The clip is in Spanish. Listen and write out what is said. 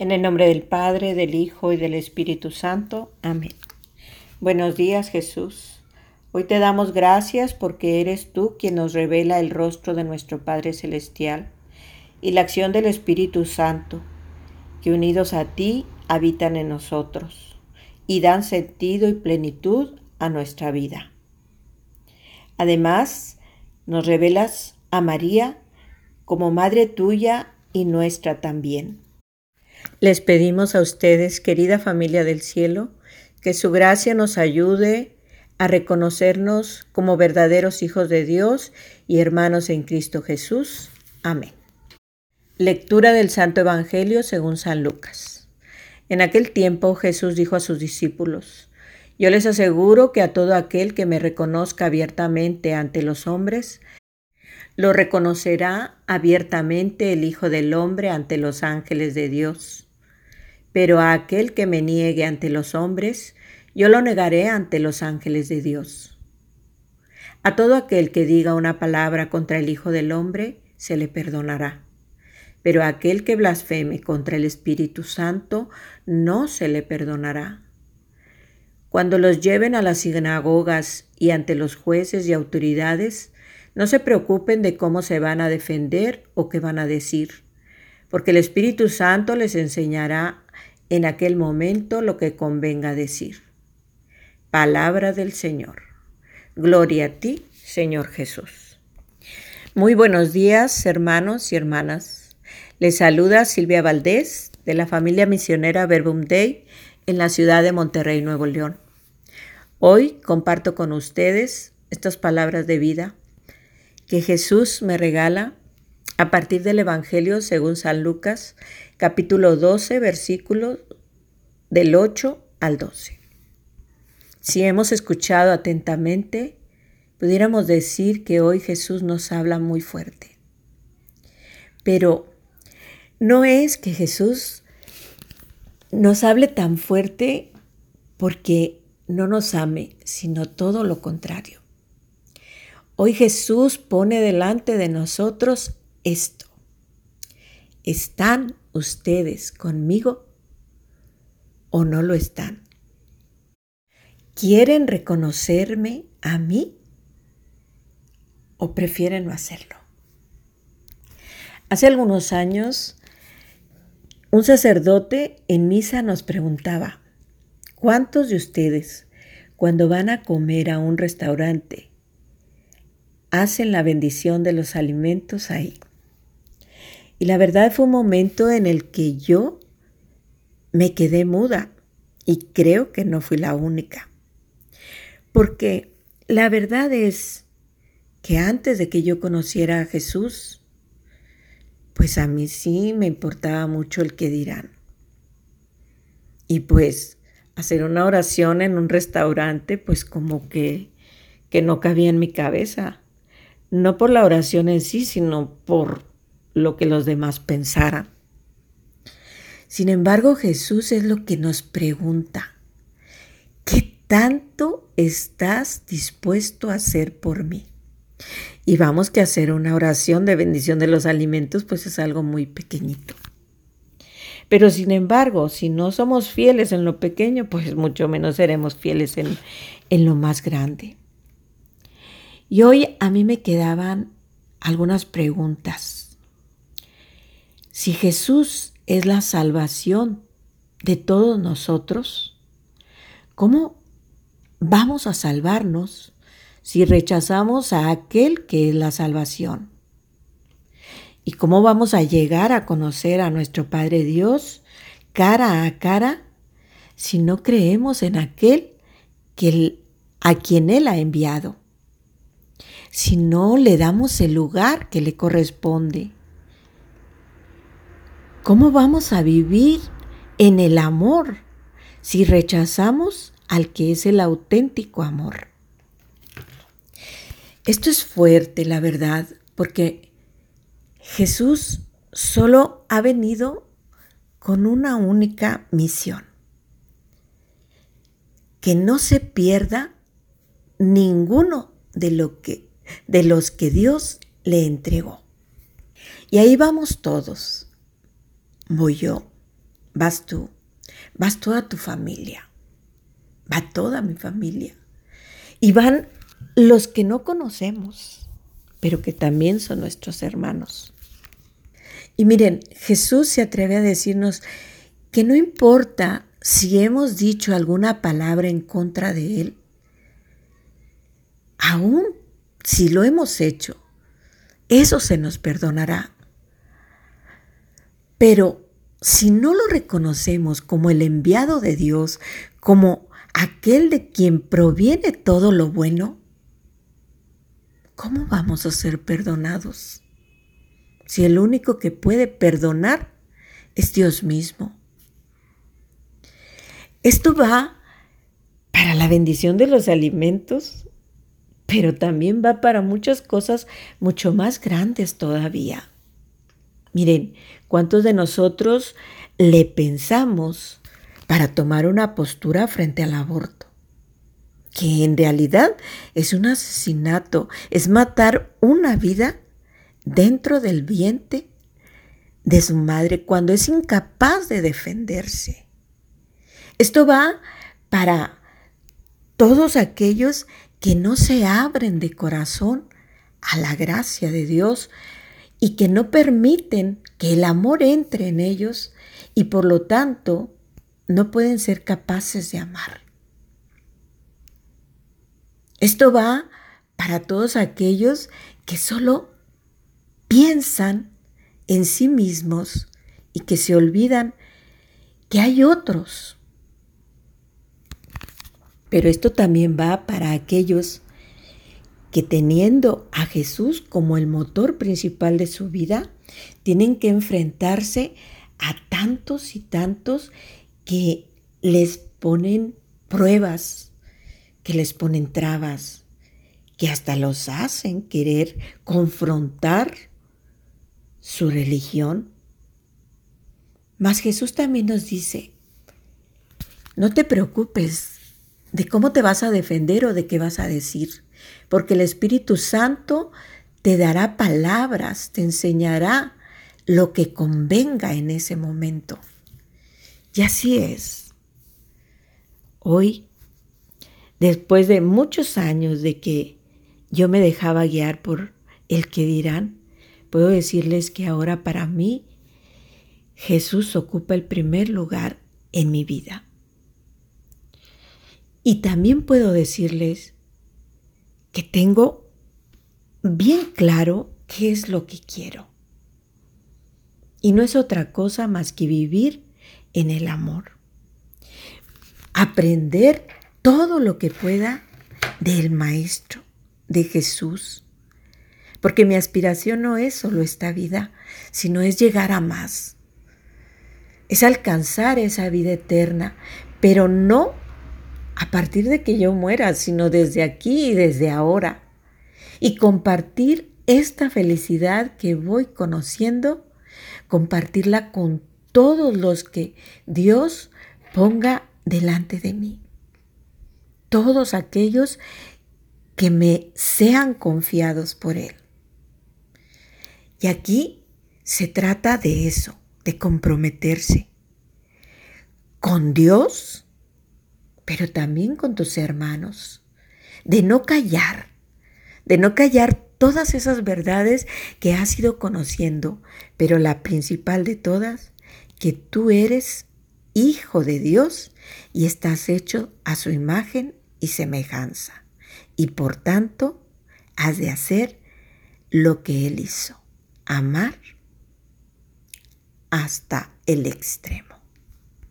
En el nombre del Padre, del Hijo y del Espíritu Santo. Amén. Buenos días Jesús. Hoy te damos gracias porque eres tú quien nos revela el rostro de nuestro Padre Celestial y la acción del Espíritu Santo, que unidos a ti habitan en nosotros y dan sentido y plenitud a nuestra vida. Además, nos revelas a María como Madre tuya y nuestra también. Les pedimos a ustedes, querida familia del cielo, que su gracia nos ayude a reconocernos como verdaderos hijos de Dios y hermanos en Cristo Jesús. Amén. Lectura del Santo Evangelio según San Lucas. En aquel tiempo Jesús dijo a sus discípulos, Yo les aseguro que a todo aquel que me reconozca abiertamente ante los hombres, lo reconocerá abiertamente el Hijo del Hombre ante los ángeles de Dios. Pero a aquel que me niegue ante los hombres, yo lo negaré ante los ángeles de Dios. A todo aquel que diga una palabra contra el Hijo del Hombre, se le perdonará. Pero a aquel que blasfeme contra el Espíritu Santo, no se le perdonará. Cuando los lleven a las sinagogas y ante los jueces y autoridades, no se preocupen de cómo se van a defender o qué van a decir, porque el Espíritu Santo les enseñará en aquel momento lo que convenga decir. Palabra del Señor. Gloria a ti, Señor Jesús. Muy buenos días, hermanos y hermanas. Les saluda Silvia Valdés de la familia misionera Verbum Dei en la ciudad de Monterrey, Nuevo León. Hoy comparto con ustedes estas palabras de vida que Jesús me regala a partir del Evangelio según San Lucas, capítulo 12, versículos del 8 al 12. Si hemos escuchado atentamente, pudiéramos decir que hoy Jesús nos habla muy fuerte. Pero no es que Jesús nos hable tan fuerte porque no nos ame, sino todo lo contrario. Hoy Jesús pone delante de nosotros esto. ¿Están ustedes conmigo o no lo están? ¿Quieren reconocerme a mí o prefieren no hacerlo? Hace algunos años, un sacerdote en misa nos preguntaba, ¿cuántos de ustedes cuando van a comer a un restaurante hacen la bendición de los alimentos ahí? Y la verdad fue un momento en el que yo me quedé muda y creo que no fui la única. Porque la verdad es que antes de que yo conociera a Jesús, pues a mí sí me importaba mucho el que dirán. Y pues hacer una oración en un restaurante, pues como que, que no cabía en mi cabeza. No por la oración en sí, sino por lo que los demás pensaran. Sin embargo, Jesús es lo que nos pregunta, ¿qué tanto estás dispuesto a hacer por mí? Y vamos que hacer una oración de bendición de los alimentos, pues es algo muy pequeñito. Pero sin embargo, si no somos fieles en lo pequeño, pues mucho menos seremos fieles en, en lo más grande. Y hoy a mí me quedaban algunas preguntas si Jesús es la salvación de todos nosotros, ¿cómo vamos a salvarnos si rechazamos a aquel que es la salvación? ¿Y cómo vamos a llegar a conocer a nuestro Padre Dios cara a cara si no creemos en aquel que, a quien Él ha enviado? Si no le damos el lugar que le corresponde. ¿Cómo vamos a vivir en el amor si rechazamos al que es el auténtico amor? Esto es fuerte, la verdad, porque Jesús solo ha venido con una única misión. Que no se pierda ninguno de, lo que, de los que Dios le entregó. Y ahí vamos todos voy yo vas tú, vas toda tu familia, va toda mi familia. Y van los que no conocemos, pero que también son nuestros hermanos. Y miren, Jesús se atreve a decirnos que no importa si hemos dicho alguna palabra en contra de Él, aún si lo hemos hecho, eso se nos perdonará. Pero si no lo reconocemos como el enviado de Dios, como aquel de quien proviene todo lo bueno, ¿cómo vamos a ser perdonados? Si el único que puede perdonar es Dios mismo. Esto va para la bendición de los alimentos, pero también va para muchas cosas mucho más grandes todavía. Miren, ¿cuántos de nosotros le pensamos para tomar una postura frente al aborto? Que en realidad es un asesinato, es matar una vida dentro del vientre de su madre cuando es incapaz de defenderse. Esto va para todos aquellos que no se abren de corazón a la gracia de Dios y que no permiten que el amor entre en ellos y por lo tanto no pueden ser capaces de amar. Esto va para todos aquellos que solo piensan en sí mismos y que se olvidan que hay otros. Pero esto también va para aquellos que teniendo a Jesús como el motor principal de su vida, tienen que enfrentarse a tantos y tantos que les ponen pruebas, que les ponen trabas, que hasta los hacen querer confrontar su religión. Mas Jesús también nos dice, no te preocupes de cómo te vas a defender o de qué vas a decir porque el Espíritu Santo te dará palabras, te enseñará lo que convenga en ese momento. Y así es. Hoy, después de muchos años de que yo me dejaba guiar por el que dirán, puedo decirles que ahora para mí Jesús ocupa el primer lugar en mi vida. Y también puedo decirles que tengo bien claro qué es lo que quiero. Y no es otra cosa más que vivir en el amor. Aprender todo lo que pueda del Maestro, de Jesús. Porque mi aspiración no es solo esta vida, sino es llegar a más. Es alcanzar esa vida eterna, pero no a partir de que yo muera, sino desde aquí y desde ahora. Y compartir esta felicidad que voy conociendo, compartirla con todos los que Dios ponga delante de mí. Todos aquellos que me sean confiados por Él. Y aquí se trata de eso, de comprometerse con Dios pero también con tus hermanos, de no callar, de no callar todas esas verdades que has ido conociendo, pero la principal de todas, que tú eres hijo de Dios y estás hecho a su imagen y semejanza. Y por tanto, has de hacer lo que Él hizo, amar hasta el extremo.